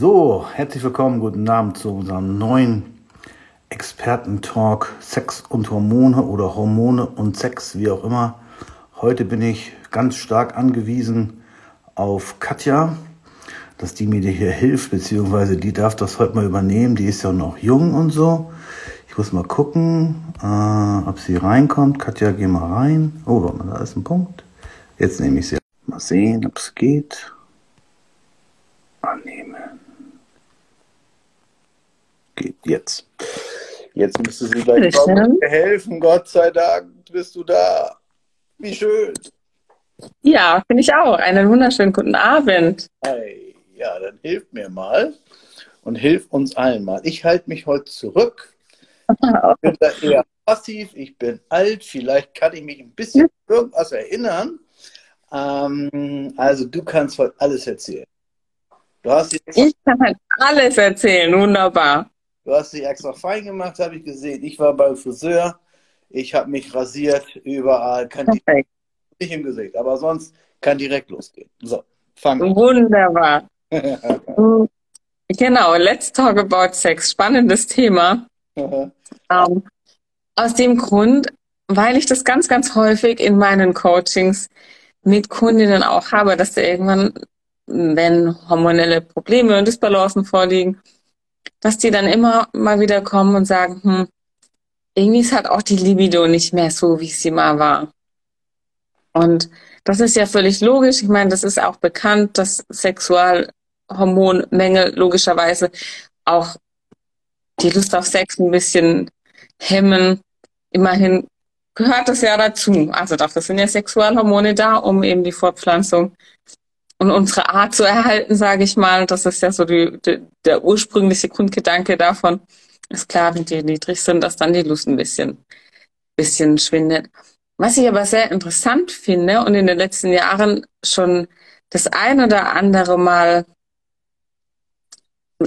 So, herzlich willkommen, guten Abend zu unserem neuen Experten-Talk Sex und Hormone oder Hormone und Sex, wie auch immer. Heute bin ich ganz stark angewiesen auf Katja, dass die mir hier hilft, beziehungsweise die darf das heute mal übernehmen. Die ist ja noch jung und so. Ich muss mal gucken, äh, ob sie reinkommt. Katja, geh mal rein. Oh, warte mal, da ist ein Punkt. Jetzt nehme ich sie. Mal sehen, ob es geht. Annehmen. Geht jetzt. Jetzt müsste sie gleich helfen. Gott sei Dank bist du da. Wie schön. Ja, finde ich auch. Einen wunderschönen guten Abend. Hey, ja, dann hilf mir mal und hilf uns allen mal. Ich halte mich heute zurück. Ich bin da eher passiv, ich bin alt, vielleicht kann ich mich ein bisschen irgendwas erinnern. Ähm, also du kannst heute alles erzählen. ich kann halt alles erzählen, wunderbar. Du hast dich extra fein gemacht, habe ich gesehen. Ich war beim Friseur, ich habe mich rasiert, überall, kann direkt, nicht im Gesicht, aber sonst kann direkt losgehen. So, fang an. Wunderbar. genau, let's talk about sex. Spannendes Thema. um, ähm, aus dem Grund, weil ich das ganz, ganz häufig in meinen Coachings mit Kundinnen auch habe, dass da irgendwann, wenn hormonelle Probleme und Disbalancen vorliegen, dass die dann immer mal wieder kommen und sagen, hm, irgendwie ist halt auch die Libido nicht mehr so, wie sie mal war. Und das ist ja völlig logisch. Ich meine, das ist auch bekannt, dass Sexualhormonmängel logischerweise auch die Lust auf Sex ein bisschen hemmen. Immerhin gehört das ja dazu. Also dafür sind ja Sexualhormone da, um eben die Fortpflanzung und unsere Art zu erhalten, sage ich mal. Das ist ja so die, die, der ursprüngliche Grundgedanke davon. Ist klar, wenn die niedrig sind, dass dann die Lust ein bisschen, bisschen schwindet. Was ich aber sehr interessant finde und in den letzten Jahren schon das ein oder andere Mal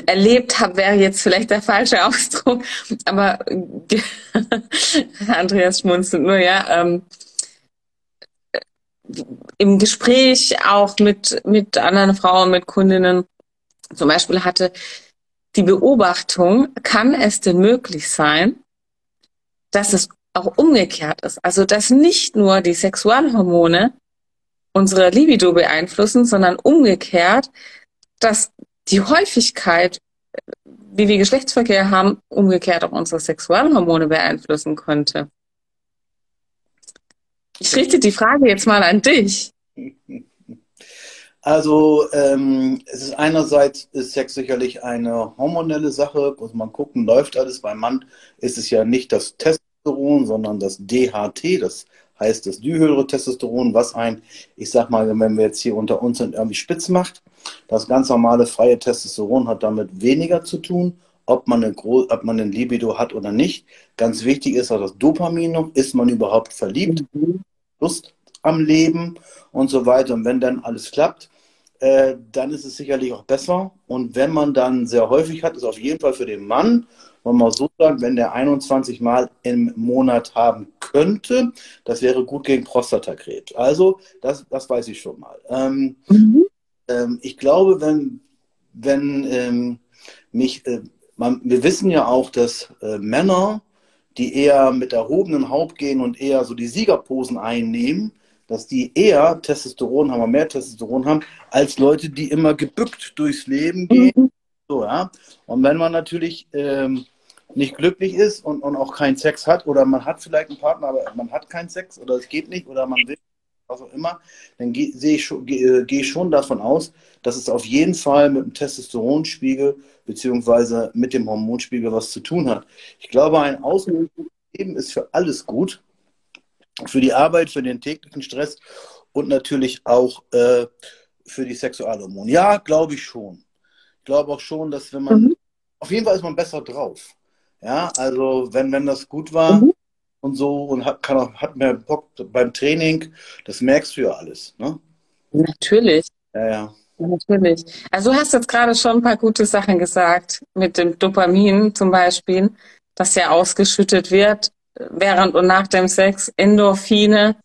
erlebt habe, wäre jetzt vielleicht der falsche Ausdruck, aber Andreas schmunzelt nur, ja. Ähm, im Gespräch auch mit, mit anderen Frauen, mit Kundinnen zum Beispiel hatte, die Beobachtung, kann es denn möglich sein, dass es auch umgekehrt ist? Also, dass nicht nur die Sexualhormone unsere Libido beeinflussen, sondern umgekehrt, dass die Häufigkeit, wie wir Geschlechtsverkehr haben, umgekehrt auch unsere Sexualhormone beeinflussen könnte. Ich richte die Frage jetzt mal an dich. Also ähm, es ist einerseits ist Sex sicherlich eine hormonelle Sache, muss man gucken, läuft alles. Beim Mann ist es ja nicht das Testosteron, sondern das DHT, das heißt das Dihydrotestosteron, was ein, ich sag mal, wenn wir jetzt hier unter uns sind, irgendwie spitz macht. Das ganz normale freie Testosteron hat damit weniger zu tun, ob man, eine ob man ein Libido hat oder nicht. Ganz wichtig ist auch das Dopamin noch. Ist man überhaupt verliebt? Mhm. Lust am Leben und so weiter. Und wenn dann alles klappt, äh, dann ist es sicherlich auch besser. Und wenn man dann sehr häufig hat, ist auf jeden Fall für den Mann, wir mal so sagen, wenn der 21 Mal im Monat haben könnte, das wäre gut gegen Prostatakrebs. Also, das, das weiß ich schon mal. Ähm, mhm. ähm, ich glaube, wenn, wenn ähm, mich, äh, man, wir wissen ja auch, dass äh, Männer die eher mit erhobenem Haupt gehen und eher so die Siegerposen einnehmen, dass die eher Testosteron haben, mehr Testosteron haben, als Leute, die immer gebückt durchs Leben gehen. Mhm. So, ja. Und wenn man natürlich ähm, nicht glücklich ist und, und auch keinen Sex hat, oder man hat vielleicht einen Partner, aber man hat keinen Sex oder es geht nicht, oder man will was auch immer, dann gehe ich, schon, geh, geh ich schon davon aus, dass es auf jeden Fall mit dem Testosteronspiegel beziehungsweise mit dem Hormonspiegel was zu tun hat. Ich glaube, ein ausgewogenes Leben ist für alles gut. Für die Arbeit, für den täglichen Stress und natürlich auch äh, für die Sexualhormone. Ja, glaube ich schon. Ich glaube auch schon, dass wenn man, mhm. auf jeden Fall ist man besser drauf. Ja, also wenn, wenn das gut war mhm. Und so und hat, kann auch, hat mehr Bock beim Training, das merkst du ja alles. Ne? Natürlich. Ja, ja. Natürlich. Also du hast jetzt gerade schon ein paar gute Sachen gesagt, mit dem Dopamin zum Beispiel, das ja ausgeschüttet wird während und nach dem Sex, Endorphine,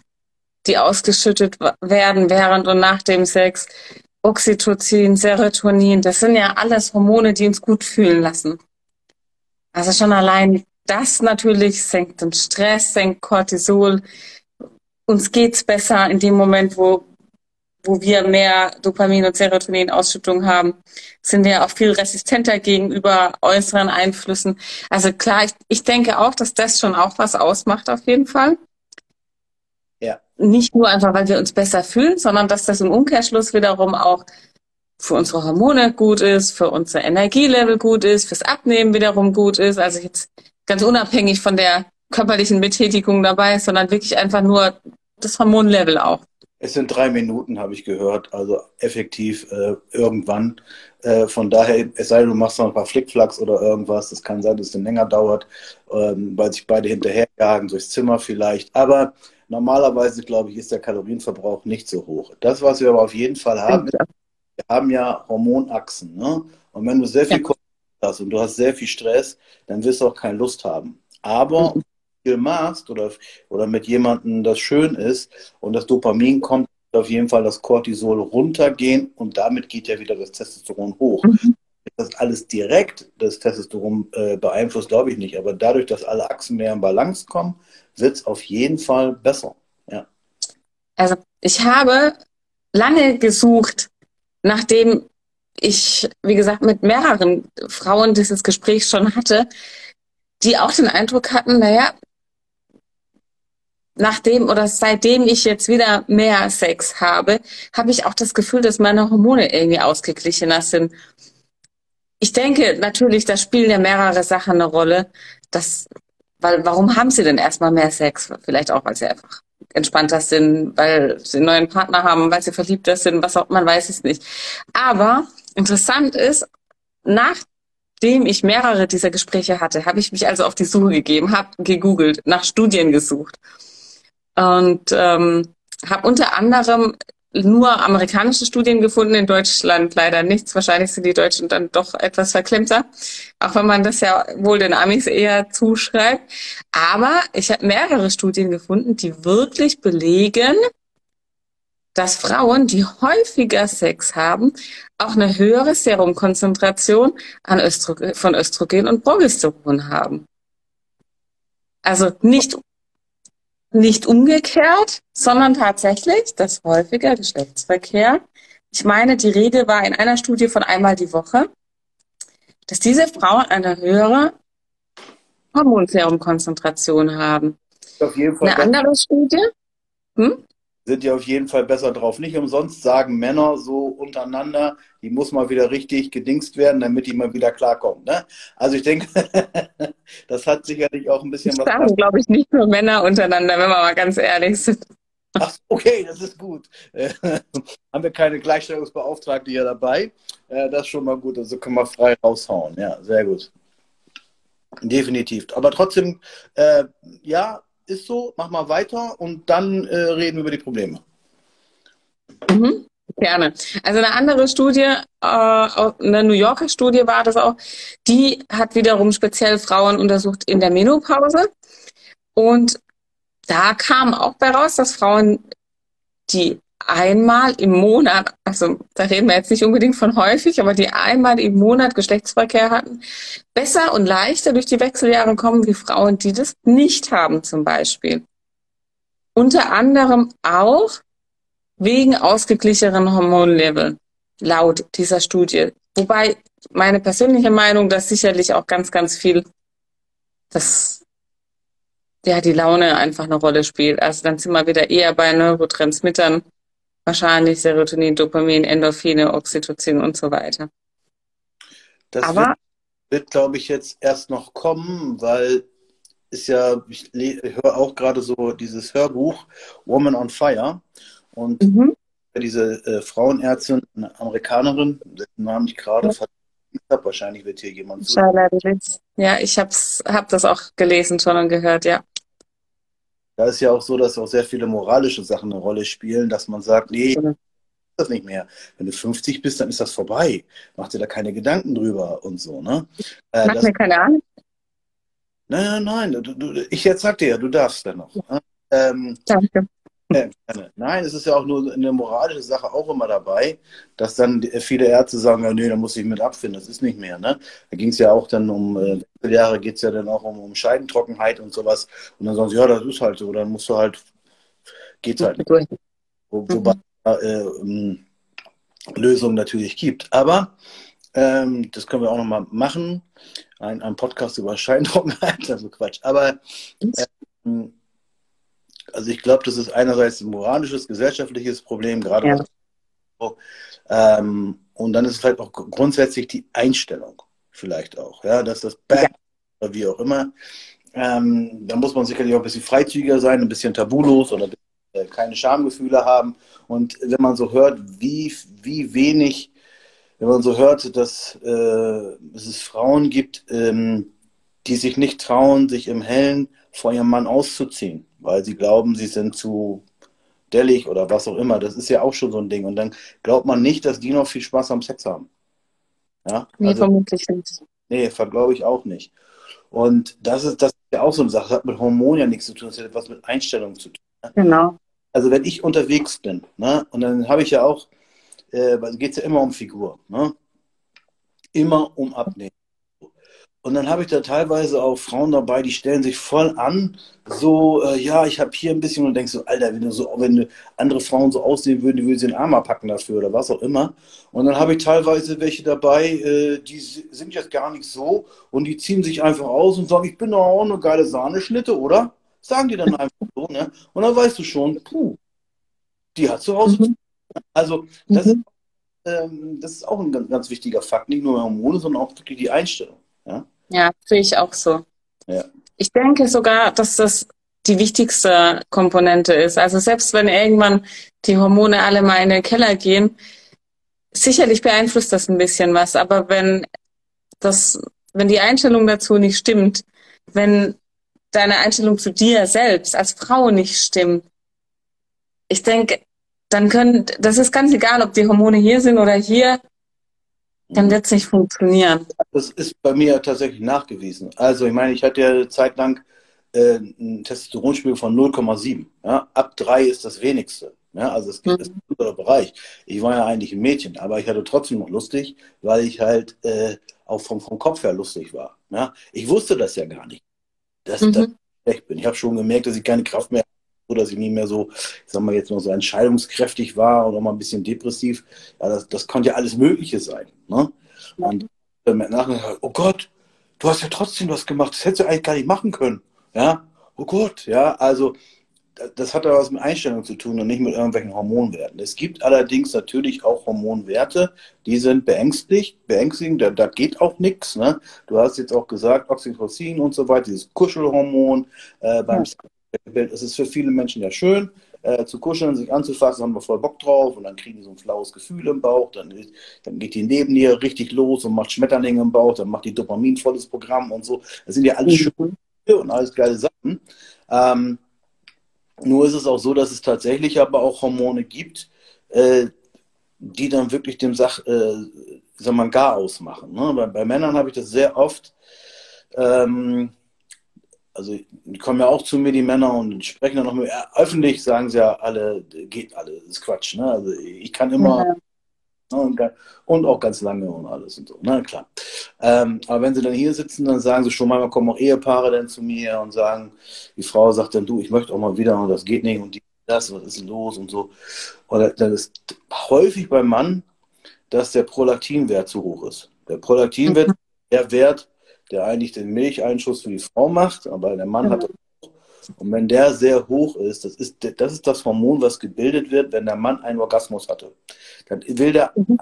die ausgeschüttet werden während und nach dem Sex. Oxytocin, Serotonin, das sind ja alles Hormone, die uns gut fühlen lassen. Also schon allein das natürlich senkt den Stress, senkt Cortisol. Uns geht's besser in dem Moment, wo, wo wir mehr Dopamin- und Serotonin-Ausschüttung haben, sind wir auch viel resistenter gegenüber äußeren Einflüssen. Also klar, ich, ich denke auch, dass das schon auch was ausmacht auf jeden Fall. Ja. Nicht nur einfach, weil wir uns besser fühlen, sondern dass das im Umkehrschluss wiederum auch für unsere Hormone gut ist, für unser Energielevel gut ist, fürs Abnehmen wiederum gut ist. Also jetzt ganz unabhängig von der körperlichen Betätigung dabei, sondern wirklich einfach nur das Hormonlevel auch. Es sind drei Minuten, habe ich gehört, also effektiv äh, irgendwann. Äh, von daher, es sei denn, du machst noch ein paar Flickflacks oder irgendwas, das kann sein, dass es dann länger dauert, ähm, weil sich beide hinterherjagen, durchs Zimmer vielleicht. Aber normalerweise, glaube ich, ist der Kalorienverbrauch nicht so hoch. Das, was wir aber auf jeden Fall haben, ja wir haben ja Hormonachsen. Ne? Und wenn du sehr viel ja. Hast und du hast sehr viel Stress, dann wirst du auch keine Lust haben. Aber mhm. viel machst oder, oder mit jemandem das schön ist und das Dopamin kommt, auf jeden Fall das Cortisol runtergehen und damit geht ja wieder das Testosteron hoch. Mhm. Das alles direkt das Testosteron äh, beeinflusst, glaube ich nicht. Aber dadurch, dass alle Achsen mehr in Balance kommen, wird es auf jeden Fall besser. Ja. Also ich habe lange gesucht nachdem ich, wie gesagt, mit mehreren Frauen dieses Gespräch schon hatte, die auch den Eindruck hatten, naja, nachdem oder seitdem ich jetzt wieder mehr Sex habe, habe ich auch das Gefühl, dass meine Hormone irgendwie ausgeglichener sind. Ich denke natürlich, da spielen ja mehrere Sachen eine Rolle. Das, weil, warum haben sie denn erstmal mehr Sex? Vielleicht auch, weil sie einfach entspannter sind, weil sie einen neuen Partner haben, weil sie verliebter sind, was auch, man weiß es nicht. Aber interessant ist, nachdem ich mehrere dieser Gespräche hatte, habe ich mich also auf die Suche gegeben, habe gegoogelt, nach Studien gesucht und ähm, habe unter anderem nur amerikanische Studien gefunden, in Deutschland leider nichts. Wahrscheinlich sind die Deutschen dann doch etwas verklemmter, auch wenn man das ja wohl den Amis eher zuschreibt. Aber ich habe mehrere Studien gefunden, die wirklich belegen, dass Frauen, die häufiger Sex haben, auch eine höhere Serumkonzentration an Östrogen, von Östrogen und Progesteron haben. Also nicht nicht umgekehrt, sondern tatsächlich das häufige Geschlechtsverkehr. Ich meine, die Regel war in einer Studie von einmal die Woche, dass diese Frauen eine höhere Hormonserumkonzentration haben. Auf jeden Fall eine andere Studie? Hm? Sind ja auf jeden Fall besser drauf. Nicht umsonst sagen Männer so untereinander, die muss mal wieder richtig gedingst werden, damit die mal wieder klarkommt. Ne? Also ich denke, das hat sicherlich auch ein bisschen das was. Sagen, glaube ich, nicht nur Männer untereinander, wenn wir mal ganz ehrlich sind. Ach, okay, das ist gut. Äh, haben wir keine Gleichstellungsbeauftragte hier dabei? Äh, das ist schon mal gut. Also können wir frei raushauen. Ja, sehr gut. Definitiv. Aber trotzdem, äh, ja, ist so, mach mal weiter und dann äh, reden wir über die Probleme. Mhm, gerne. Also eine andere Studie, äh, eine New Yorker Studie war das auch, die hat wiederum speziell Frauen untersucht in der Menopause. Und da kam auch bei raus, dass Frauen, die einmal im Monat, also da reden wir jetzt nicht unbedingt von häufig, aber die einmal im Monat Geschlechtsverkehr hatten, besser und leichter durch die Wechseljahre kommen wie Frauen, die das nicht haben zum Beispiel. Unter anderem auch wegen ausgeglichenen Hormonlevel, laut dieser Studie. Wobei meine persönliche Meinung, dass sicherlich auch ganz, ganz viel, dass ja die Laune einfach eine Rolle spielt. Also dann sind wir wieder eher bei Neurotransmittern, Wahrscheinlich Serotonin, Dopamin, Endorphine, Oxytocin und so weiter. Das Aber wird, wird glaube ich, jetzt erst noch kommen, weil ist ja, ich höre auch gerade so dieses Hörbuch Woman on Fire und mhm. diese äh, Frauenärztin, eine Amerikanerin, dessen Namen ich gerade ja. habe, wahrscheinlich wird hier jemand so. Ja, ich habe hab das auch gelesen schon und gehört, ja. Da ist ja auch so, dass auch sehr viele moralische Sachen eine Rolle spielen, dass man sagt, nee, das nicht mehr. Wenn du 50 bist, dann ist das vorbei. Mach dir da keine Gedanken drüber und so, ne? Äh, Mach mir keine Angst. Nein, nein, nein. Du, du, ich jetzt sag dir ja, du darfst dann noch. Ne? Ähm, Danke. Nein, es ist ja auch nur eine moralische Sache auch immer dabei, dass dann viele Ärzte sagen, ja, nee, da muss ich mit abfinden, das ist nicht mehr. Ne? Da ging es ja auch dann um, äh, Jahre geht es ja dann auch um, um Scheidentrockenheit und sowas. Und dann sagen sie, ja, das ist halt so, dann musst du halt, geht's halt nicht. Wo, wobei äh, ähm, Lösungen natürlich gibt. Aber ähm, das können wir auch nochmal machen. Ein, ein Podcast über Scheintrockenheit, also Quatsch. Aber ähm, also ich glaube, das ist einerseits ein moralisches, gesellschaftliches Problem, gerade ja. so, ähm, und dann ist es vielleicht auch grundsätzlich die Einstellung, vielleicht auch, ja, dass das Back oder wie auch immer. Ähm, da muss man sicherlich auch ein bisschen freizügiger sein, ein bisschen tabulos oder äh, keine Schamgefühle haben. Und wenn man so hört, wie, wie wenig, wenn man so hört, dass äh, es Frauen gibt, ähm, die sich nicht trauen, sich im Hellen vor ihrem Mann auszuziehen, weil sie glauben, sie sind zu dellig oder was auch immer. Das ist ja auch schon so ein Ding. Und dann glaubt man nicht, dass die noch viel Spaß am Sex haben. Ja? Nee, also, vermutlich nicht. Nee, glaube ich auch nicht. Und das ist, das ist ja auch so eine Sache. Das hat mit Hormonen ja nichts zu tun. Das hat etwas mit Einstellung zu tun. Ne? Genau. Also wenn ich unterwegs bin, ne, und dann habe ich ja auch, äh, geht es ja immer um Figur, ne? Immer um Abnehmen. Und dann habe ich da teilweise auch Frauen dabei, die stellen sich voll an, so, äh, ja, ich habe hier ein bisschen und denkst so, Alter, wenn du so, wenn andere Frauen so aussehen würden, die würden sie den Arm packen dafür oder was auch immer. Und dann habe ich teilweise welche dabei, äh, die sind jetzt gar nicht so und die ziehen sich einfach aus und sagen, ich bin doch auch eine geile Sahneschnitte, oder? Sagen die dann einfach so, ne? Und dann weißt du schon, puh, die hat zu Hause. Mhm. Also, das, mhm. ist, ähm, das ist auch ein ganz, ganz wichtiger Fakt, nicht nur Hormone, sondern auch wirklich die Einstellung. Ja? Sehe ich auch so. Ja. Ich denke sogar, dass das die wichtigste Komponente ist. Also selbst wenn irgendwann die Hormone alle mal in den Keller gehen, sicherlich beeinflusst das ein bisschen was. Aber wenn das, wenn die Einstellung dazu nicht stimmt, wenn deine Einstellung zu dir selbst als Frau nicht stimmt, ich denke, dann können, das ist ganz egal, ob die Hormone hier sind oder hier, dann wird es nicht funktionieren. Das ist bei mir tatsächlich nachgewiesen. Also ich meine, ich hatte ja zeitlang äh, einen Testosteronspiegel von 0,7. Ja? Ab 3 ist das wenigste. Ja? Also es gibt mhm. ein Bereich. Ich war ja eigentlich ein Mädchen, aber ich hatte trotzdem noch lustig, weil ich halt äh, auch vom, vom Kopf her lustig war. Ja? Ich wusste das ja gar nicht, dass, mhm. dass ich schlecht bin. Ich habe schon gemerkt, dass ich keine Kraft mehr so, dass ich nicht mehr so, ich sag mal jetzt noch so entscheidungskräftig war oder mal ein bisschen depressiv. Ja, das, das konnte ja alles Mögliche sein. Ne? Und äh, nachher, oh Gott, du hast ja trotzdem was gemacht, das hättest du eigentlich gar nicht machen können. Ja, oh Gott, ja, also das hat ja was mit Einstellung zu tun und nicht mit irgendwelchen Hormonwerten. Es gibt allerdings natürlich auch Hormonwerte, die sind beängstigt, beängstigend, da, da geht auch nichts. Ne? Du hast jetzt auch gesagt, Oxytocin und so weiter, dieses Kuschelhormon äh, beim ja. Bild. Es ist für viele Menschen ja schön, äh, zu kuscheln, sich anzufassen, haben wir voll Bock drauf und dann kriegen die so ein flaues Gefühl im Bauch, dann, dann geht die neben dir richtig los und macht Schmetterlinge im Bauch, dann macht die Dopamin volles Programm und so. Das sind ja alles mhm. schöne und alles geile Sachen. Ähm, nur ist es auch so, dass es tatsächlich aber auch Hormone gibt, äh, die dann wirklich dem Sach, äh, sag mal, gar ausmachen. Ne? Bei, bei Männern habe ich das sehr oft. Ähm, also die kommen ja auch zu mir, die Männer, und sprechen dann noch mit, öffentlich sagen sie ja alle, geht alle, das ist Quatsch. Ne? Also ich kann immer ja. ne, und, und, auch ganz lange und alles und so, na ne? klar. Ähm, aber wenn sie dann hier sitzen, dann sagen sie schon manchmal kommen auch Ehepaare dann zu mir und sagen, die Frau sagt dann, du, ich möchte auch mal wieder und das geht nicht und die, das, was ist los und so. Und dann ist häufig beim Mann, dass der Prolaktinwert zu hoch ist. Der Prolaktinwert, mhm. der Wert, der eigentlich den Milcheinschuss für die Frau macht, aber der Mann mhm. hat auch. Und wenn der sehr hoch ist, das ist, das ist das Hormon, was gebildet wird, wenn der Mann einen Orgasmus hatte. Dann will der, mhm.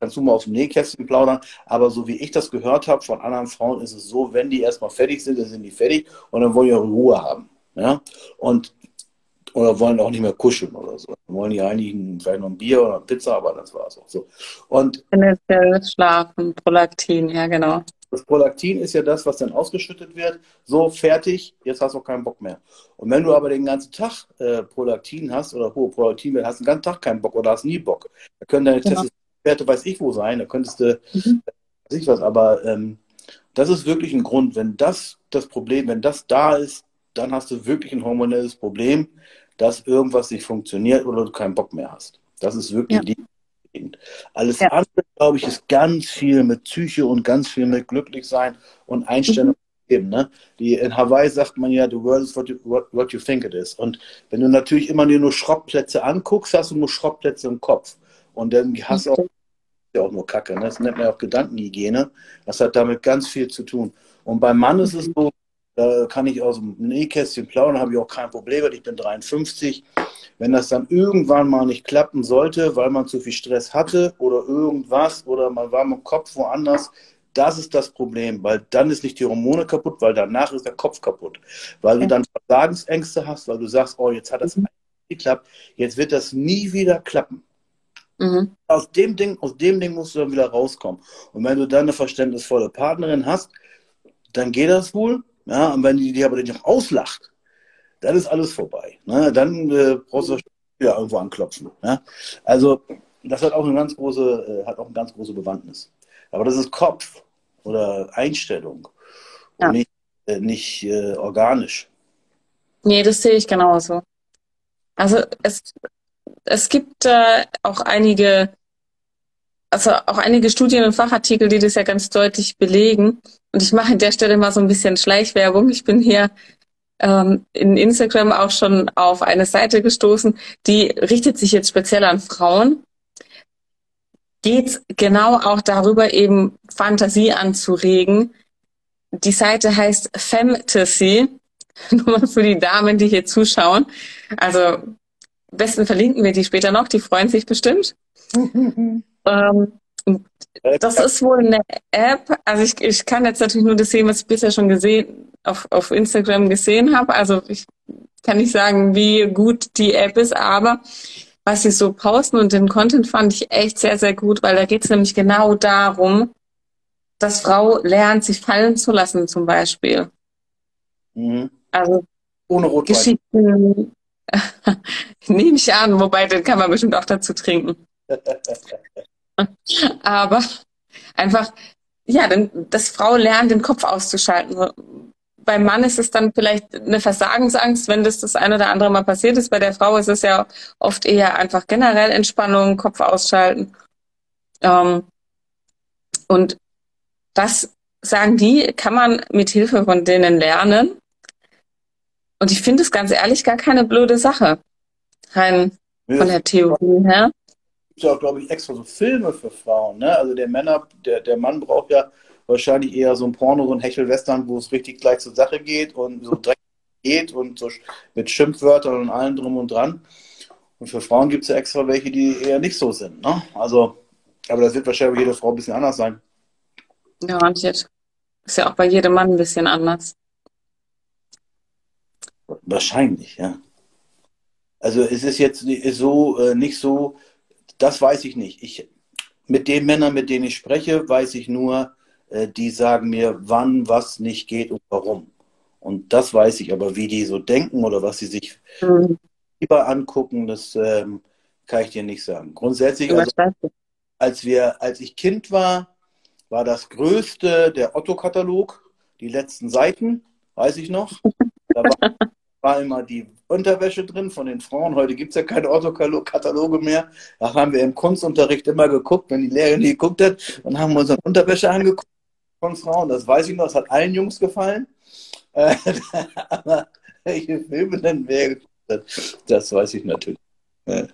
kannst du mal auf dem Nähkästchen plaudern, aber so wie ich das gehört habe von anderen Frauen, ist es so, wenn die erstmal fertig sind, dann sind die fertig und dann wollen die auch Ruhe haben. Ja? Und oder wollen auch nicht mehr kuscheln oder so. Dann wollen die eigentlich vielleicht noch ein Bier oder eine Pizza, aber das war es auch so. Und Schlafen, Prolaktin, ja genau. Das Prolaktin ist ja das, was dann ausgeschüttet wird. So, fertig, jetzt hast du auch keinen Bock mehr. Und wenn du aber den ganzen Tag äh, Prolaktin hast oder hohe Prolaktin, hast du den ganzen Tag keinen Bock oder hast nie Bock. Da können deine genau. Testosteronwerte, weiß ich wo sein, da könntest du, mhm. weiß ich was, aber ähm, das ist wirklich ein Grund, wenn das das Problem, wenn das da ist, dann hast du wirklich ein hormonelles Problem, dass irgendwas nicht funktioniert oder du keinen Bock mehr hast. Das ist wirklich ja. die alles ja. andere, glaube ich, ist ganz viel mit Psyche und ganz viel mit Glücklichsein und Einstellung. Mhm. Ne? Die, in Hawaii sagt man ja, the world is what you, what, what you think it is. Und wenn du natürlich immer nur Schrottplätze anguckst, hast du nur Schrottplätze im Kopf. Und dann hast du auch, ja auch nur Kacke. Ne? Das nennt man ja auch Gedankenhygiene. Das hat damit ganz viel zu tun. Und beim Mann ist es so, da kann ich aus dem Nähkästchen plaudern, habe ich auch kein Problem, weil ich bin 53. Wenn das dann irgendwann mal nicht klappen sollte, weil man zu viel Stress hatte oder irgendwas oder man war mit dem Kopf woanders, das ist das Problem, weil dann ist nicht die Hormone kaputt, weil danach ist der Kopf kaputt. Weil du dann Versagensängste hast, weil du sagst, oh, jetzt hat das mhm. geklappt, jetzt wird das nie wieder klappen. Mhm. Aus, dem Ding, aus dem Ding musst du dann wieder rauskommen. Und wenn du dann eine verständnisvolle Partnerin hast, dann geht das wohl. Ja, und wenn die dich aber nicht auslacht, dann ist alles vorbei. Ne? Dann äh, brauchst du ja irgendwo anklopfen. Ja? Also das hat auch eine ganz große, äh, hat auch eine ganz große Bewandtnis. Aber das ist Kopf oder Einstellung ja. und nicht, äh, nicht äh, organisch. Nee, das sehe ich genauso. Also es, es gibt äh, auch einige, also auch einige Studien und Fachartikel, die das ja ganz deutlich belegen. Und ich mache an der Stelle mal so ein bisschen Schleichwerbung. Ich bin hier ähm, in Instagram auch schon auf eine Seite gestoßen, die richtet sich jetzt speziell an Frauen. Geht genau auch darüber, eben Fantasie anzuregen. Die Seite heißt Femtasy. Nur mal für die Damen, die hier zuschauen. Also besten verlinken wir die später noch, die freuen sich bestimmt. ähm, das ist wohl eine App. Also ich, ich kann jetzt natürlich nur das sehen, was ich bisher schon gesehen, auf, auf Instagram gesehen habe. Also ich kann nicht sagen, wie gut die App ist, aber was sie so posten und den Content fand ich echt sehr, sehr gut, weil da geht es nämlich genau darum, dass Frau lernt, sich fallen zu lassen, zum Beispiel. Mhm. Also ohne Rotwein. Geschichten nehme ich an, wobei den kann man bestimmt auch dazu trinken. Aber einfach, ja, dass Frau lernt, den Kopf auszuschalten. Beim Mann ist es dann vielleicht eine Versagensangst, wenn das das eine oder andere Mal passiert ist. Bei der Frau ist es ja oft eher einfach generell Entspannung, Kopf ausschalten. Ähm, und das sagen die, kann man mit Hilfe von denen lernen. Und ich finde es ganz ehrlich gar keine blöde Sache. Rein von der Theorie her gibt ja auch, glaube ich, extra so Filme für Frauen. Ne? Also der Männer, der, der Mann braucht ja wahrscheinlich eher so ein Porno, so ein Hechelwestern, wo es richtig gleich zur Sache geht und so dreckig geht und so mit Schimpfwörtern und allem drum und dran. Und für Frauen gibt es ja extra welche, die eher nicht so sind. Ne? Also, aber das wird wahrscheinlich bei jeder Frau ein bisschen anders sein. Garantiert. Ist ja auch bei jedem Mann ein bisschen anders. Wahrscheinlich, ja. Also es ist jetzt so äh, nicht so, das weiß ich nicht. Ich, mit den Männern, mit denen ich spreche, weiß ich nur, äh, die sagen mir, wann was nicht geht und warum. Und das weiß ich, aber wie die so denken oder was sie sich mhm. lieber angucken, das ähm, kann ich dir nicht sagen. Grundsätzlich, also, als wir, als ich Kind war, war das größte der Otto-Katalog, die letzten Seiten, weiß ich noch. Da war war immer die Unterwäsche drin von den Frauen. Heute gibt es ja keine Autokataloge mehr. Da haben wir im Kunstunterricht immer geguckt, wenn die Lehrerin die geguckt hat, dann haben wir unsere Unterwäsche angeguckt von Frauen. Das weiß ich noch, das hat allen Jungs gefallen. Äh, aber welche Filme denn wer geguckt hat, das weiß ich natürlich. Ja.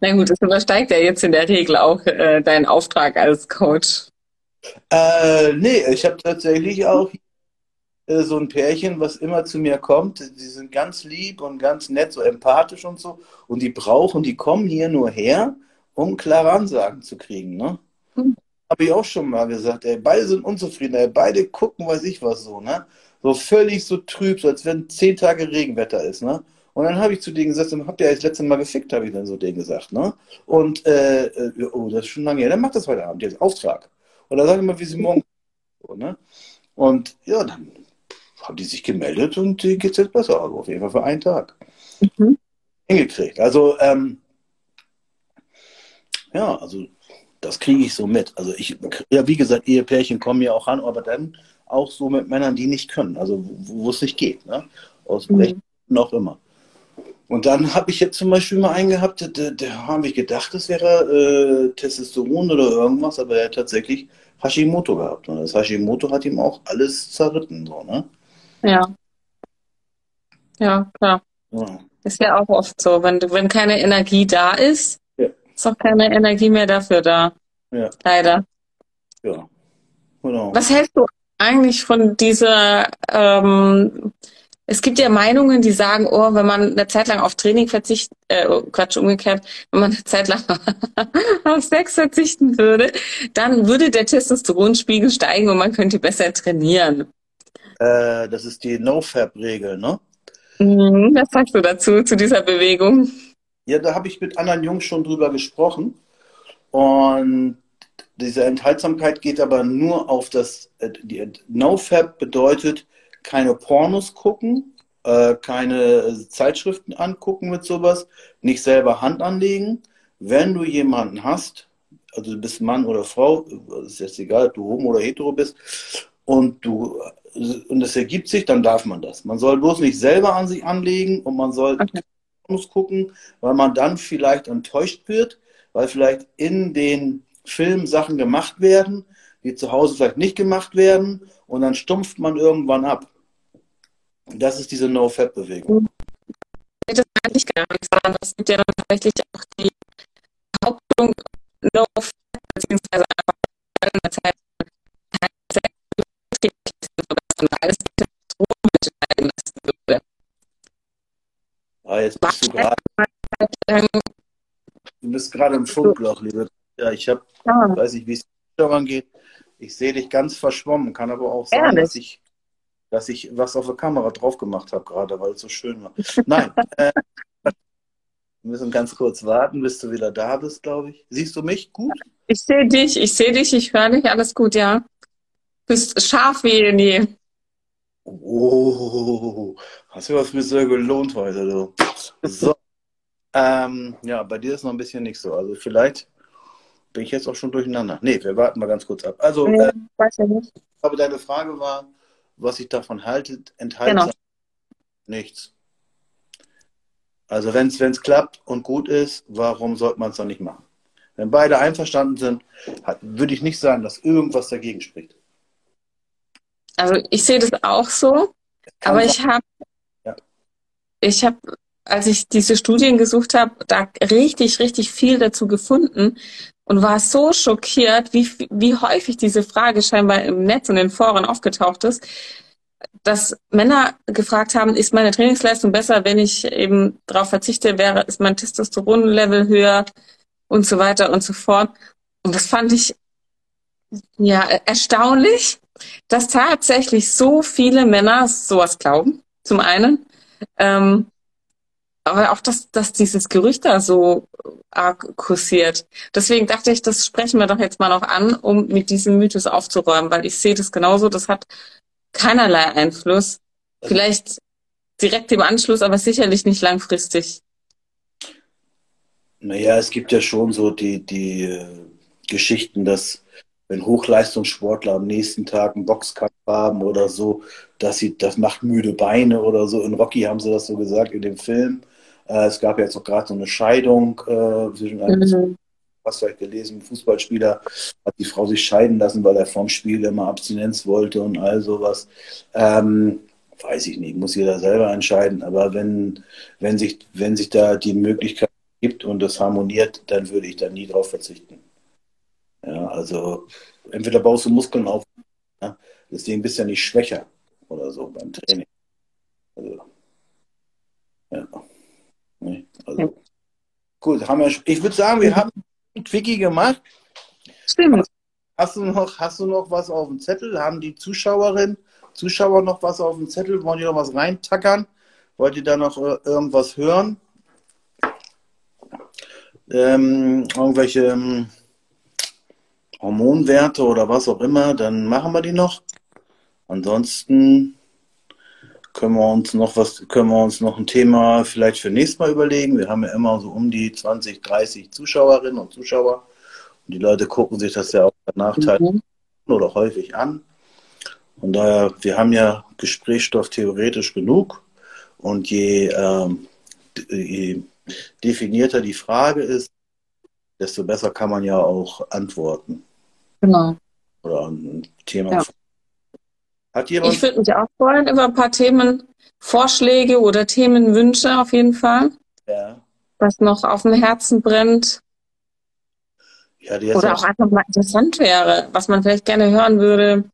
Na gut, das übersteigt ja jetzt in der Regel auch äh, deinen Auftrag als Coach. Äh, nee, ich habe tatsächlich auch äh, so ein Pärchen, was immer zu mir kommt. Die sind ganz lieb und ganz nett, so empathisch und so. Und die brauchen, die kommen hier nur her, um klare Ansagen zu kriegen. Ne? Mhm. Habe ich auch schon mal gesagt. Ey, beide sind unzufrieden. Ey, beide gucken, weiß ich was so. Ne? So völlig so trüb, so als wenn zehn Tage Regenwetter ist. Ne? Und dann habe ich zu denen gesagt, habt ihr das letzte Mal gefickt, habe ich dann so denen gesagt. Ne? Und, äh, äh, oh, das ist schon lange her, dann macht das heute Abend, jetzt Auftrag. Und dann sage ich mal, wie sie morgen. So, ne? Und ja, dann haben die sich gemeldet und die geht es jetzt besser. Also auf jeden Fall für einen Tag. Mhm. Hingekriegt. Also, ähm, ja, also das kriege ich so mit. Also ich, ja, wie gesagt, Ehepärchen kommen ja auch an, aber dann auch so mit Männern, die nicht können, also wo, es nicht geht, ne? aus mhm. Rechten noch immer. Und dann habe ich jetzt zum Beispiel mal einen gehabt, da, da habe ich gedacht, das wäre äh, Testosteron oder irgendwas, aber er hat tatsächlich Hashimoto gehabt. Und das Hashimoto hat ihm auch alles zerritten, so, ne? Ja. Ja, klar. Ja. Ist ja auch oft so, wenn, wenn keine Energie da ist, ja. ist auch keine Energie mehr dafür da. Ja. Leider. Ja. Genau. Was hältst du eigentlich von dieser ähm, es gibt ja Meinungen, die sagen, oh, wenn man eine Zeit lang auf Training verzichten, äh, oh, Quatsch, umgekehrt, wenn man eine Zeit lang auf Sex verzichten würde, dann würde der Testosteronspiegel steigen und man könnte besser trainieren. Äh, das ist die No-Fab-Regel, ne? Mhm, was sagst du dazu, zu dieser Bewegung? Ja, da habe ich mit anderen Jungs schon drüber gesprochen. Und diese Enthaltsamkeit geht aber nur auf das, äh, die No-Fab bedeutet, keine Pornos gucken, äh, keine Zeitschriften angucken mit sowas, nicht selber Hand anlegen. Wenn du jemanden hast, also du bist Mann oder Frau, ist jetzt egal, ob du homo oder hetero bist, und du es ergibt sich, dann darf man das. Man soll bloß nicht selber an sich anlegen und man soll okay. Gucken, weil man dann vielleicht enttäuscht wird, weil vielleicht in den Filmen Sachen gemacht werden, die zu Hause vielleicht nicht gemacht werden und dann stumpft man irgendwann ab. Das ist diese No-Fat-Bewegung. Das meine ich gar nicht, sondern das gibt ja dann tatsächlich auch die Behauptung No-Fat, beziehungsweise einfach in der Zeit Ah, jetzt bist du gerade. Du bist gerade im Funkloch, liebe. Ja, ich habe, ah. weiß nicht, wie es daran geht. Ich sehe dich ganz verschwommen, kann aber auch sein, Ehrlich? dass ich, dass ich was auf der Kamera drauf gemacht habe gerade, weil es so schön war. Nein, äh, wir müssen ganz kurz warten, bis du wieder da bist, glaube ich. Siehst du mich gut? Ich sehe dich, ich sehe dich, ich höre dich, alles gut, ja. Bist scharf wie nie. Oh, hast du was mir sehr gelohnt heute, du. So. Ähm, ja, bei dir ist noch ein bisschen nicht so. Also vielleicht bin ich jetzt auch schon durcheinander. Nee, wir warten mal ganz kurz ab. Also, nee, äh, weiß ja nicht. aber deine Frage war, was ich davon halte, enthalten genau. nichts. Also wenn es klappt und gut ist, warum sollte man es dann nicht machen? Wenn beide einverstanden sind, hat, würde ich nicht sagen, dass irgendwas dagegen spricht. Also ich sehe das auch so, aber ich habe. Ich habe, als ich diese Studien gesucht habe, da richtig, richtig viel dazu gefunden, und war so schockiert, wie, wie häufig diese Frage scheinbar im Netz und in Foren aufgetaucht ist, dass Männer gefragt haben, ist meine Trainingsleistung besser, wenn ich eben darauf verzichte, wäre, ist mein Testosteronlevel höher und so weiter und so fort. Und das fand ich ja erstaunlich, dass tatsächlich so viele Männer sowas glauben. Zum einen. Ähm, aber auch, dass, dass dieses Gerücht da so arg kursiert. Deswegen dachte ich, das sprechen wir doch jetzt mal noch an, um mit diesem Mythos aufzuräumen, weil ich sehe das genauso, das hat keinerlei Einfluss. Vielleicht direkt im Anschluss, aber sicherlich nicht langfristig. Naja, es gibt ja schon so die, die äh, Geschichten, dass wenn Hochleistungssportler am nächsten Tag einen Boxkampf haben oder so, dass sie, das macht müde Beine oder so. In Rocky haben sie das so gesagt in dem Film. Äh, es gab ja jetzt auch gerade so eine Scheidung äh, zwischen einem, mhm. hast vielleicht gelesen, Fußballspieler hat die Frau sich scheiden lassen, weil er vom Spiel immer Abstinenz wollte und all sowas. Ähm, weiß ich nicht, muss jeder selber entscheiden. Aber wenn, wenn, sich, wenn sich da die Möglichkeit gibt und das harmoniert, dann würde ich da nie drauf verzichten. Also entweder baust du Muskeln auf, ja, deswegen bist du ja nicht schwächer oder so beim Training. Also, ja. Nee, also, ja. Gut, haben wir, ich würde sagen, wir haben ein Quickie gemacht. Stimmt. Hast du, noch, hast du noch was auf dem Zettel? Haben die Zuschauerinnen, Zuschauer noch was auf dem Zettel? Wollen die noch was reintackern? Wollt ihr da noch äh, irgendwas hören? Ähm, irgendwelche ähm, Hormonwerte oder was auch immer, dann machen wir die noch. Ansonsten können wir uns noch was, können wir uns noch ein Thema vielleicht für nächstes Mal überlegen. Wir haben ja immer so um die 20, 30 Zuschauerinnen und Zuschauer. Und die Leute gucken sich das ja auch nach mhm. oder häufig an. Und daher, wir haben ja Gesprächsstoff theoretisch genug. Und je, ähm, je definierter die Frage ist, desto besser kann man ja auch antworten. Genau. Oder ein Thema. Ja. Hat jemand? Ich würde mich auch freuen über ein paar Themenvorschläge oder Themenwünsche auf jeden Fall. Ja. Was noch auf dem Herzen brennt. Ja, Oder auch einfach mal interessant wäre, was man vielleicht gerne hören würde.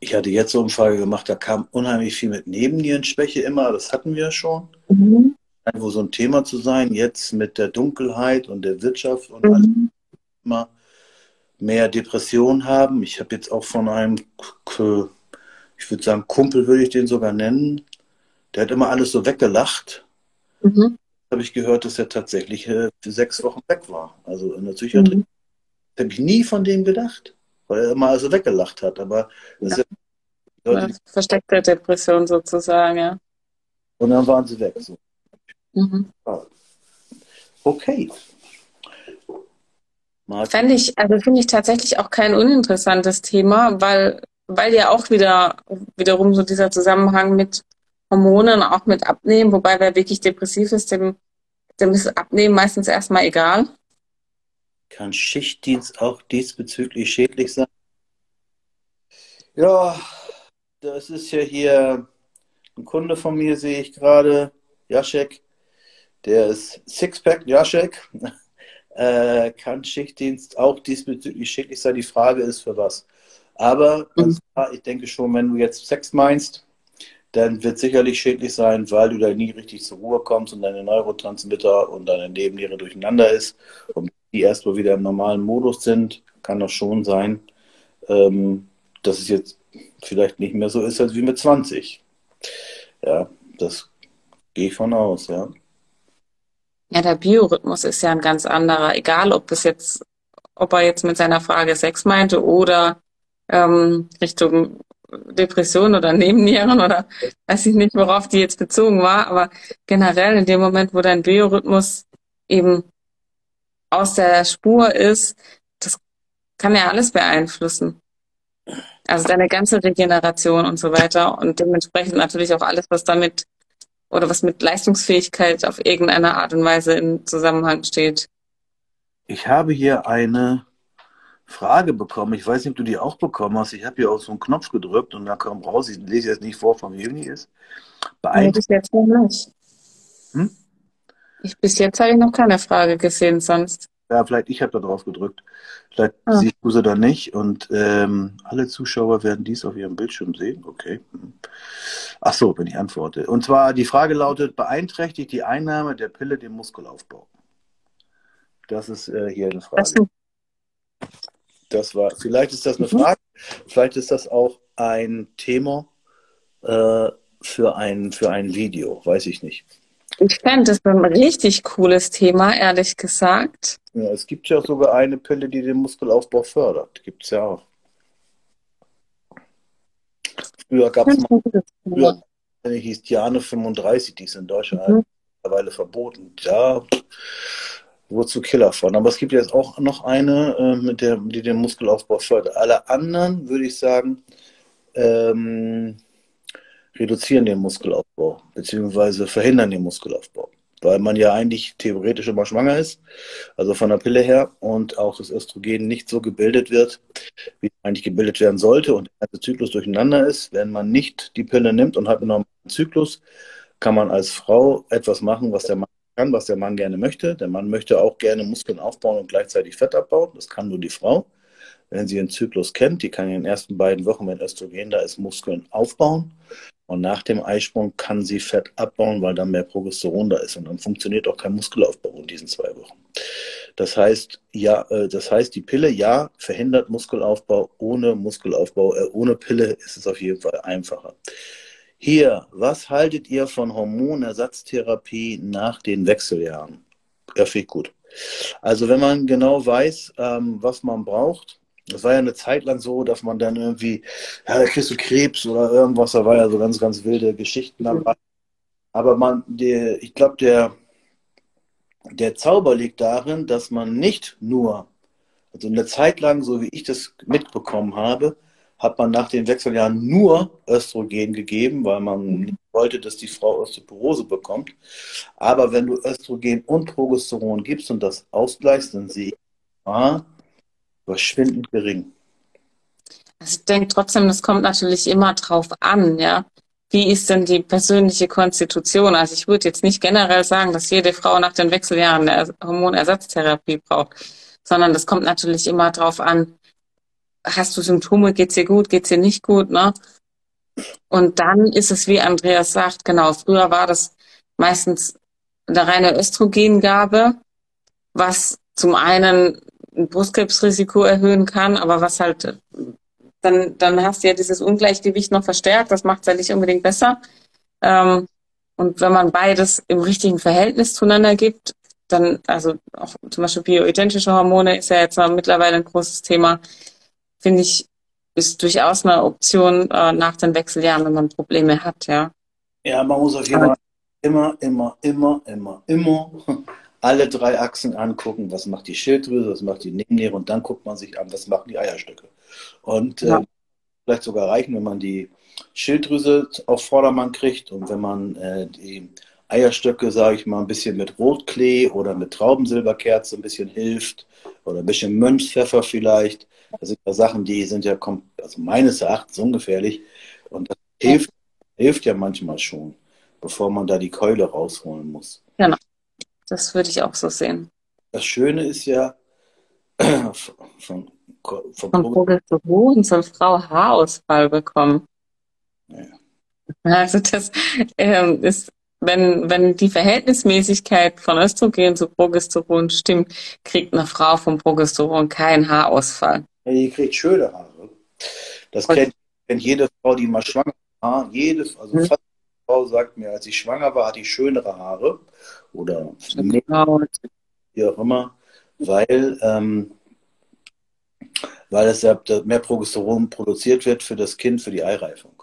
Ich hatte jetzt so eine Umfrage gemacht, da kam unheimlich viel mit Nebennierenschwäche immer, das hatten wir schon. Mhm. Irgendwo so ein Thema zu sein, jetzt mit der Dunkelheit und der Wirtschaft und alles Mhm. Immer mehr Depression haben. Ich habe jetzt auch von einem, ich würde sagen, Kumpel würde ich den sogar nennen, der hat immer alles so weggelacht. Mhm. Habe ich gehört, dass er tatsächlich äh, für sechs Wochen weg war. Also in der Psychiatrie. Mhm. Habe ich nie von dem gedacht, weil er immer also weggelacht hat. Aber das ist ja, die Leute, Ja, versteckte Depression sozusagen, ja. und dann waren sie weg. So. Mhm. Okay. Martin, Fände ich, also finde ich tatsächlich auch kein uninteressantes Thema, weil, weil ja auch wieder, wiederum so dieser Zusammenhang mit Hormonen, auch mit Abnehmen, wobei wer wirklich depressiv ist, dem, dem ist Abnehmen meistens erstmal egal. kann Schichtdienst auch diesbezüglich schädlich sein? Ja, das ist ja hier ein Kunde von mir, sehe ich gerade, Jaschek. Der ist Sixpack, Jaschek. Äh, kann Schichtdienst auch diesbezüglich schädlich sein? Die Frage ist, für was? Aber ganz klar, ich denke schon, wenn du jetzt Sex meinst, dann wird sicherlich schädlich sein, weil du da nie richtig zur Ruhe kommst und deine Neurotransmitter und deine Nebenniere durcheinander ist und die erstmal wieder im normalen Modus sind, kann das schon sein, ähm, dass es jetzt vielleicht nicht mehr so ist als wie mit 20. Ja, das gehe ich von aus, ja. Ja, der Biorhythmus ist ja ein ganz anderer, egal ob das jetzt, ob er jetzt mit seiner Frage Sex meinte oder ähm, Richtung Depression oder Nebennieren oder weiß ich nicht, worauf die jetzt bezogen war, aber generell in dem Moment, wo dein Biorhythmus eben aus der Spur ist, das kann ja alles beeinflussen. Also deine ganze Regeneration und so weiter und dementsprechend natürlich auch alles, was damit oder was mit Leistungsfähigkeit auf irgendeine Art und Weise in Zusammenhang steht. Ich habe hier eine Frage bekommen. Ich weiß nicht, ob du die auch bekommen hast. Ich habe hier auf so einen Knopf gedrückt und da kam raus, ich lese jetzt nicht vor, von wem die ist. Nee, Beeint bis jetzt noch nicht. Hm? Ich, bis jetzt habe ich noch keine Frage gesehen, sonst. Ja, vielleicht ich habe da drauf gedrückt. Vielleicht Ah. siehst du sie da nicht. Und ähm, alle Zuschauer werden dies auf ihrem Bildschirm sehen. Okay. Hm. Ach so, wenn ich antworte. Und zwar die Frage lautet: Beeinträchtigt die Einnahme der Pille den Muskelaufbau? Das ist äh, hier eine Frage. Das war. Vielleicht ist das eine Mhm. Frage. Vielleicht ist das auch ein Thema äh, für ein für ein Video. Weiß ich nicht. Ich fände das ein richtig cooles Thema, ehrlich gesagt. Ja, es gibt ja sogar eine Pille, die den Muskelaufbau fördert. Gibt es ja auch. Früher gab es mal, die hieß Diane 35, die ist in Deutschland Mhm. mittlerweile verboten. Da wurde zu Killer von. Aber es gibt jetzt auch noch eine, äh, mit der, die den Muskelaufbau fördert. Alle anderen, würde ich sagen, ähm, reduzieren den Muskelaufbau, beziehungsweise verhindern den Muskelaufbau. Weil man ja eigentlich theoretisch immer schwanger ist, also von der Pille her, und auch das Östrogen nicht so gebildet wird, wie eigentlich gebildet werden sollte und der ganze Zyklus durcheinander ist. Wenn man nicht die Pille nimmt und hat einen normalen Zyklus, kann man als Frau etwas machen, was der Mann kann, was der Mann gerne möchte. Der Mann möchte auch gerne Muskeln aufbauen und gleichzeitig Fett abbauen. Das kann nur die Frau. Wenn sie ihren Zyklus kennt, die kann in den ersten beiden Wochen, wenn Östrogen da ist, Muskeln aufbauen. Und nach dem Eisprung kann sie Fett abbauen, weil dann mehr Progesteron da ist. Und dann funktioniert auch kein Muskelaufbau in diesen zwei Wochen. Das heißt, ja, äh, das heißt, die Pille, ja, verhindert Muskelaufbau. Ohne Muskelaufbau, äh, ohne Pille ist es auf jeden Fall einfacher. Hier, was haltet ihr von Hormonersatztherapie nach den Wechseljahren? Ja, ich gut. Also wenn man genau weiß, ähm, was man braucht, das war ja eine Zeit lang so, dass man dann irgendwie, ja, da kriegst du Krebs oder irgendwas, da war ja so ganz, ganz wilde Geschichten dabei. Aber man, der, ich glaube, der, der Zauber liegt darin, dass man nicht nur, Also eine Zeit lang, so wie ich das mitbekommen habe, hat man nach den Wechseljahren nur Östrogen gegeben, weil man nicht wollte, dass die Frau Osteoporose bekommt. Aber wenn du Östrogen und Progesteron gibst und das ausgleichst, dann sehe ich, ah, verschwindend gering. Also ich denke trotzdem, das kommt natürlich immer drauf an, ja. Wie ist denn die persönliche Konstitution? Also ich würde jetzt nicht generell sagen, dass jede Frau nach den Wechseljahren eine Hormonersatztherapie braucht, sondern das kommt natürlich immer drauf an, hast du Symptome, geht's dir gut, geht's dir nicht gut, ne? Und dann ist es, wie Andreas sagt, genau, früher war das meistens eine reine Östrogengabe, was zum einen ein Brustkrebsrisiko erhöhen kann, aber was halt, dann, dann hast du ja dieses Ungleichgewicht noch verstärkt, das macht es ja nicht unbedingt besser. Ähm, und wenn man beides im richtigen Verhältnis zueinander gibt, dann, also auch zum Beispiel bioidentische Hormone ist ja jetzt mittlerweile ein großes Thema, finde ich, ist durchaus eine Option äh, nach den Wechseljahren, wenn man Probleme hat, ja. Ja, man muss auf jeden Fall immer, immer, immer, immer, immer alle drei Achsen angucken. Was macht die Schilddrüse, was macht die Nebenniere und dann guckt man sich an, was machen die Eierstöcke. Und ja. äh, vielleicht sogar reichen, wenn man die Schilddrüse auf Vordermann kriegt und wenn man äh, die Eierstöcke, sage ich mal, ein bisschen mit Rotklee oder mit Traubensilberkerze ein bisschen hilft oder ein bisschen Mönchspfeffer vielleicht. Das sind ja Sachen, die sind ja also meines Erachtens ungefährlich und das hilft, hilft ja manchmal schon, bevor man da die Keule rausholen muss. Das würde ich auch so sehen. Das Schöne ist ja, von, von, von Progesteron soll Frau Haarausfall bekommen. Ja. Also das ähm, ist wenn, wenn die Verhältnismäßigkeit von Östrogen zu Progesteron stimmt, kriegt eine Frau vom Progesteron keinen Haarausfall. Ja, die kriegt schöne Haare. Das kennt, kennt, jede Frau, die mal schwanger war. Jede, also hm. fast jede Frau sagt mir, als ich schwanger war, hatte ich schönere Haare. Oder wie auch immer. Weil, ähm, weil es ja mehr Progesteron produziert wird für das Kind, für die Eireifung.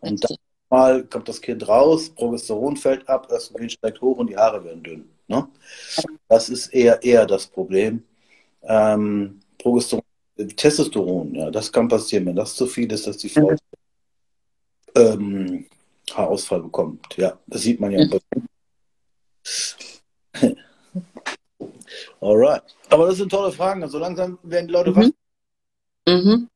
Und dann mal kommt das Kind raus, Progesteron fällt ab, Östrogen steigt hoch und die Haare werden dünn. Ne? Das ist eher, eher das Problem. Ähm, Progesteron, Testosteron, ja, das kann passieren, wenn das zu viel ist, dass die Frau ähm, Haarausfall bekommt. Ja, das sieht man ja. Alright. Aber das sind tolle Fragen. Also langsam werden die Leute mhm. Mhm.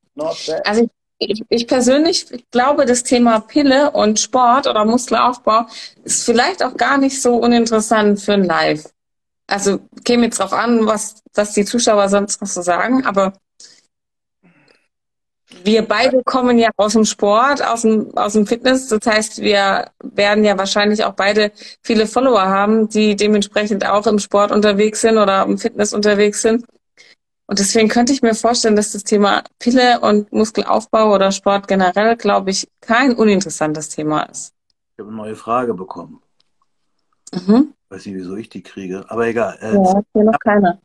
Also ich ich, ich persönlich glaube, das Thema Pille und Sport oder Muskelaufbau ist vielleicht auch gar nicht so uninteressant für ein Live. Also käme jetzt drauf an, was, was die Zuschauer sonst noch so sagen, aber wir beide kommen ja aus dem Sport, aus dem, aus dem Fitness. Das heißt, wir werden ja wahrscheinlich auch beide viele Follower haben, die dementsprechend auch im Sport unterwegs sind oder im Fitness unterwegs sind. Und deswegen könnte ich mir vorstellen, dass das Thema Pille und Muskelaufbau oder Sport generell, glaube ich, kein uninteressantes Thema ist. Ich habe eine neue Frage bekommen. Mhm. Ich weiß nicht, wieso ich die kriege, aber egal. Äh, ja, hier noch keine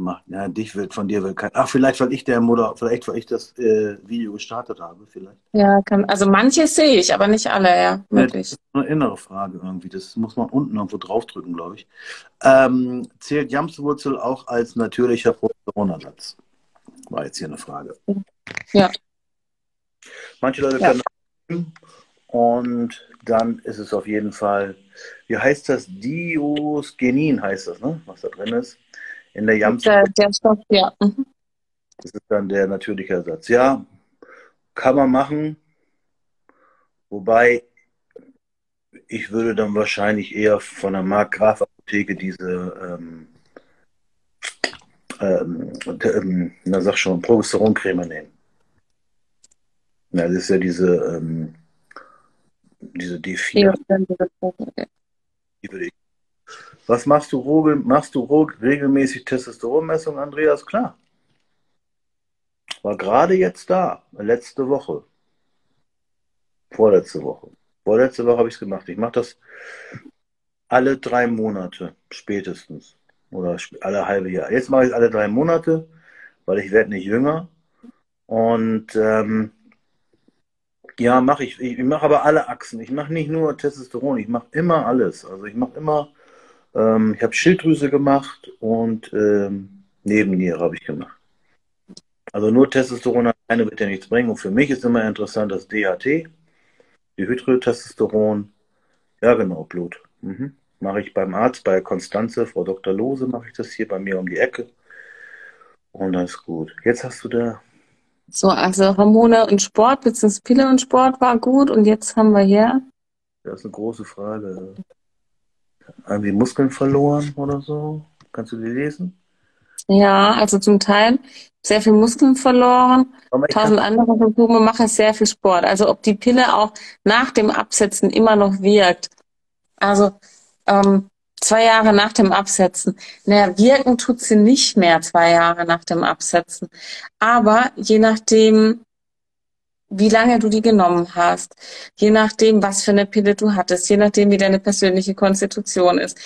macht. Ja, dich wird von dir will kein. Ach, vielleicht weil ich der Mutter, vielleicht weil ich das äh, Video gestartet habe, vielleicht. Ja, kann, also manche sehe ich, aber nicht alle, ja, wirklich. Ja, das ist eine innere Frage irgendwie. Das muss man unten irgendwo draufdrücken, glaube ich. Ähm, zählt Jamswurzel auch als natürlicher Progesteronersatz? War jetzt hier eine Frage. Ja. Manche Leute können ja. und dann ist es auf jeden Fall, wie heißt das? Diosgenin heißt das, ne? Was da drin ist in der Jams. Der, der Stoff, ja. Mhm. Das ist dann der natürliche Ersatz. Ja, kann man machen. Wobei ich würde dann wahrscheinlich eher von der Mark Graf Apotheke diese ähm, ähm, ähm, na sag schon, Progesteroncreme nehmen. Ja, das ist ja diese ähm, diese D4. Die würde ich was machst du, machst du regelmäßig Testosteronmessung, Andreas? Klar. War gerade jetzt da, letzte Woche. Vorletzte Woche. Vorletzte Woche habe ich es gemacht. Ich mache das alle drei Monate spätestens. Oder alle halbe Jahr. Jetzt mache ich es alle drei Monate, weil ich werde nicht jünger. Und ähm, ja, mache ich. Ich mache aber alle Achsen. Ich mache nicht nur Testosteron, ich mache immer alles. Also ich mache immer ähm, ich habe Schilddrüse gemacht und ähm, Nebenniere habe ich gemacht. Also nur Testosteron alleine wird ja nichts bringen. Und für mich ist immer interessant das DHT, Dihydrotestosteron. Ja, genau, Blut. Mhm. Mache ich beim Arzt, bei Konstanze, Frau Dr. Lose, mache ich das hier bei mir um die Ecke. Und das ist gut. Jetzt hast du da. So, also Hormone und Sport, beziehungsweise Pille und Sport war gut. Und jetzt haben wir hier. Das ist eine große Frage. Haben die Muskeln verloren oder so? Kannst du die lesen? Ja, also zum Teil sehr viel Muskeln verloren. Tausend andere Symptome machen sehr viel Sport. Also ob die Pille auch nach dem Absetzen immer noch wirkt. Also ähm, zwei Jahre nach dem Absetzen. Naja, wirken tut sie nicht mehr zwei Jahre nach dem Absetzen. Aber je nachdem, wie lange du die genommen hast, je nachdem, was für eine Pille du hattest, je nachdem, wie deine persönliche Konstitution ist,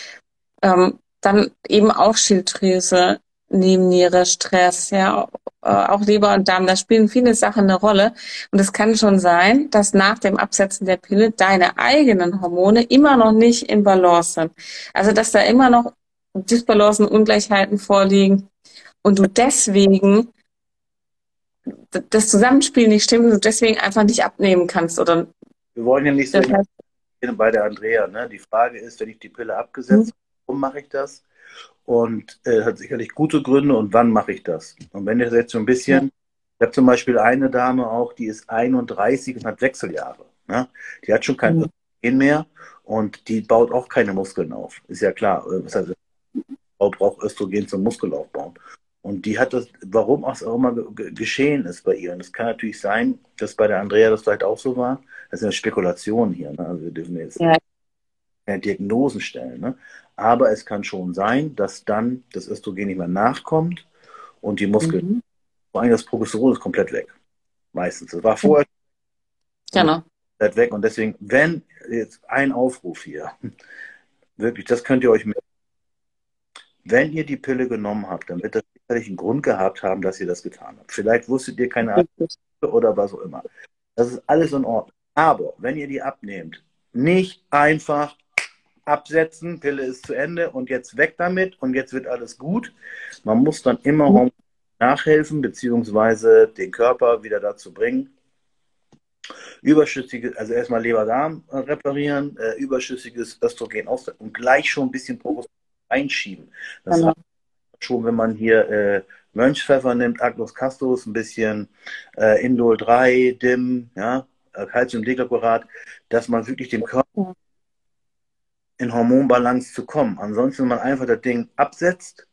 ähm, dann eben auch Schilddrüse, Nebenniere, Stress, ja, äh, auch Leber und Darm, da spielen viele Sachen eine Rolle. Und es kann schon sein, dass nach dem Absetzen der Pille deine eigenen Hormone immer noch nicht in Balance sind. Also, dass da immer noch Disbalancen, Ungleichheiten vorliegen und du deswegen das Zusammenspiel nicht stimmt und du deswegen einfach nicht abnehmen kannst. Oder Wir wollen ja nicht so heißt, bei der Andrea. Ne? Die Frage ist, wenn ich die Pille abgesetzt habe, warum mache ich das? und äh, hat sicherlich gute Gründe und wann mache ich das? Und wenn ihr jetzt so ein bisschen, ich habe zum Beispiel eine Dame auch, die ist 31 und hat Wechseljahre. Ne? Die hat schon kein mhm. Östrogen mehr und die baut auch keine Muskeln auf. Ist ja klar. Äh, das heißt, Frau braucht Östrogen zum Muskelaufbauen. Und die hat das, warum auch immer geschehen ist bei ihr. Und es kann natürlich sein, dass bei der Andrea das vielleicht auch so war. Das ist eine Spekulation hier. Ne? Also wir dürfen jetzt ja. Diagnosen stellen. Ne? Aber es kann schon sein, dass dann das Östrogen nicht mehr nachkommt und die Muskeln, mhm. vor allem das Progesteron ist komplett weg. Meistens. Das war vorher genau. komplett weg. Und deswegen, wenn jetzt ein Aufruf hier, wirklich, das könnt ihr euch mit. Wenn ihr die Pille genommen habt, dann das sicherlich einen Grund gehabt haben, dass ihr das getan habt. Vielleicht wusstet ihr keine Art oder was auch immer. Das ist alles in Ordnung. Aber wenn ihr die abnehmt, nicht einfach absetzen, Pille ist zu Ende und jetzt weg damit und jetzt wird alles gut. Man muss dann immer mhm. nachhelfen, beziehungsweise den Körper wieder dazu bringen, überschüssige, also erstmal Leber-Darm reparieren, äh, überschüssiges Östrogen aus und gleich schon ein bisschen Progesteron einschieben. Das genau. heißt schon, wenn man hier äh, Mönchspfeffer nimmt, Agnus castus, ein bisschen äh, Indol 3, DIM, ja, äh, Calciumdeglycurat, dass man wirklich dem Körper in Hormonbalance zu kommen. Ansonsten, wenn man einfach das Ding absetzt,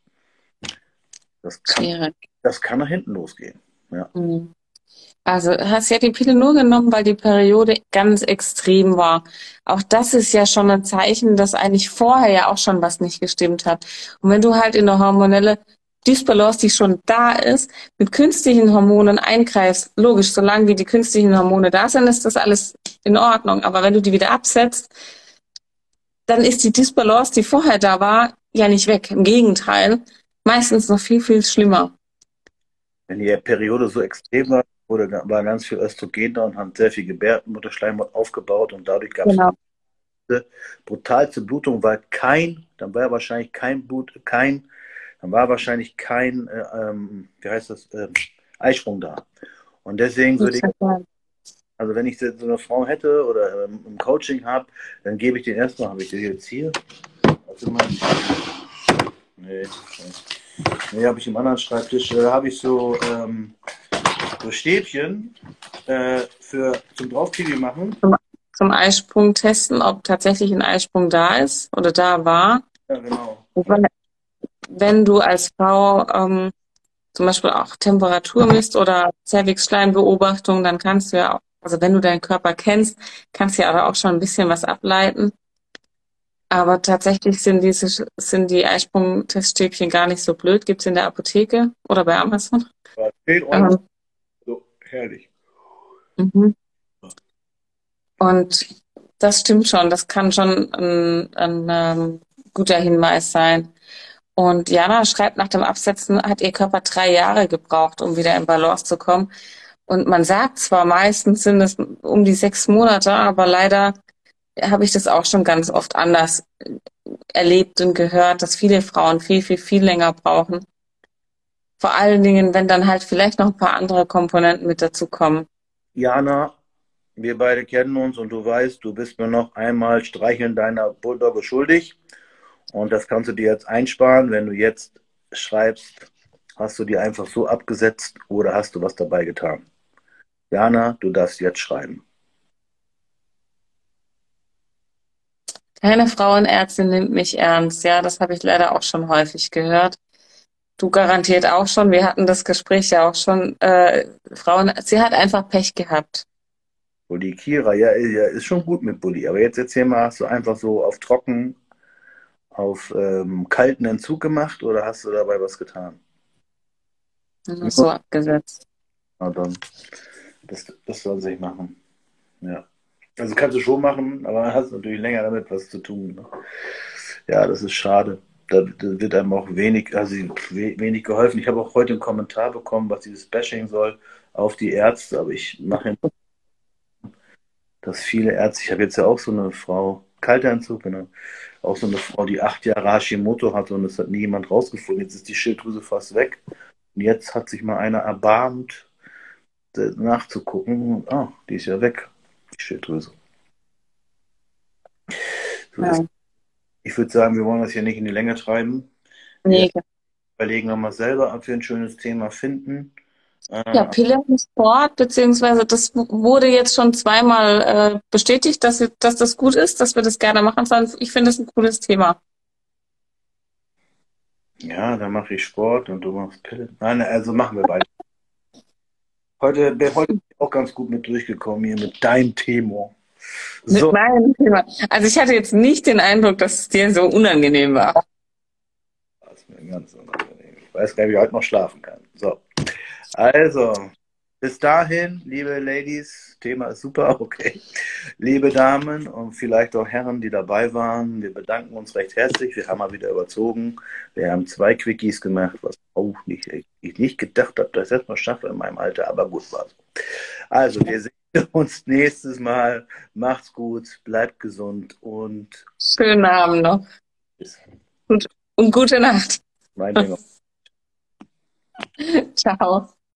das kann, das kann nach hinten losgehen. Ja. Mhm. Also hast ja die Pille nur genommen, weil die Periode ganz extrem war. Auch das ist ja schon ein Zeichen, dass eigentlich vorher ja auch schon was nicht gestimmt hat. Und wenn du halt in der hormonelle Disbalance, die schon da ist, mit künstlichen Hormonen eingreifst, logisch, solange wie die künstlichen Hormone da sind, ist das alles in Ordnung. Aber wenn du die wieder absetzt, dann ist die Disbalance, die vorher da war, ja nicht weg. Im Gegenteil, meistens noch viel, viel schlimmer. Wenn die Periode so extrem war, wurde, war ganz viel Östrogen da und haben sehr viel Gebärmutterschleimhaut aufgebaut und dadurch gab es genau. brutalste Blutung, weil kein, dann war wahrscheinlich kein Blut, kein, dann war wahrscheinlich kein, äh, ähm, wie heißt das, äh, Eisprung da. Und deswegen würde ich, also wenn ich so eine Frau hätte oder ähm, im Coaching habe, dann gebe ich den erstmal, habe ich den jetzt hier? Also mal, nee, nee habe ich im anderen Schreibtisch, da habe ich so, ähm, so Stäbchen äh, für, zum Draufklicken machen. Zum, zum Eisprung testen, ob tatsächlich ein Eisprung da ist oder da war. Ja, genau. Wenn du als Frau ähm, zum Beispiel auch Temperatur misst oder Cervixschleimbeobachtung, dann kannst du ja auch also wenn du deinen Körper kennst, kannst du ja aber auch schon ein bisschen was ableiten. Aber tatsächlich sind diese sind die Eisprung-Teststäbchen gar nicht so blöd. Gibt es in der Apotheke oder bei Amazon? 10 Euro. Ähm, herrlich. Mhm. Und das stimmt schon. Das kann schon ein, ein, ähm, guter Hinweis sein. Und Jana schreibt, nach dem Absetzen hat ihr Körper drei Jahre gebraucht, um wieder in Balance zu kommen. Und man sagt zwar meistens sind es um die sechs Monate, aber leider habe ich das auch schon ganz oft anders erlebt und gehört, dass viele Frauen viel, viel, viel länger brauchen. Vor allen Dingen, wenn dann halt vielleicht noch ein paar andere Komponenten mit dazu kommen. Jana, wir beide kennen uns und du weißt, du bist mir noch einmal Streicheln deiner Bulldogge schuldig. Und das kannst du dir jetzt einsparen, wenn du jetzt schreibst, hast du die einfach so abgesetzt oder hast du was dabei getan? Jana, du darfst jetzt schreiben. Keine Frauenärztin nimmt mich ernst. Ja, das habe ich leider auch schon häufig gehört. Du garantiert auch schon. Wir hatten das Gespräch ja auch schon. Äh, Frauen, sie hat einfach Pech gehabt. Bulli Kira, ja, ja, ist schon gut mit Bulli. Aber jetzt erzähl mal, hast du einfach so auf trocken, auf ähm, kalten Entzug gemacht oder hast du dabei was getan? So abgesetzt. Na dann, das, das soll sich machen. Ja. Also kannst du schon machen, aber hast natürlich länger damit was zu tun. Ne? Ja, das ist schade. Da, wird einem auch wenig, also wenig geholfen. Ich habe auch heute einen Kommentar bekommen, was dieses Bashing soll auf die Ärzte, aber ich mache dass viele Ärzte, ich habe jetzt ja auch so eine Frau, Kalteinzug, genau, auch so eine Frau, die acht Jahre Hashimoto hatte und es hat nie jemand rausgefunden. Jetzt ist die Schilddrüse fast weg. Und jetzt hat sich mal einer erbarmt, nachzugucken. Ah, die ist ja weg, die Schilddrüse. So ja. Ich würde sagen, wir wollen das hier nicht in die Länge treiben. Nee. Wir überlegen wir mal selber, ob wir ein schönes Thema finden. Ja, Pille im Sport, beziehungsweise das wurde jetzt schon zweimal äh, bestätigt, dass, dass das gut ist, dass wir das gerne machen sollen. Ich finde es ein cooles Thema. Ja, dann mache ich Sport und du machst Pille. Nein, also machen wir beide. heute bin heute auch ganz gut mit durchgekommen hier mit deinem Thema. So. Mit meinem Thema. Also ich hatte jetzt nicht den Eindruck, dass es dir so unangenehm war. Das ist mir ganz unangenehm. Ich weiß gar nicht, wie ich heute noch schlafen kann. So. Also, bis dahin, liebe Ladies, Thema ist super, okay. Liebe Damen und vielleicht auch Herren, die dabei waren, wir bedanken uns recht herzlich. Wir haben mal wieder überzogen. Wir haben zwei Quickies gemacht, was auch nicht, ich nicht gedacht habe, dass ich das mal schaffe in meinem Alter, aber gut war es. Also, wir sehen uns nächstes Mal. Macht's gut, bleibt gesund und. Schönen Abend noch. Und, und gute Nacht. Mein Ciao.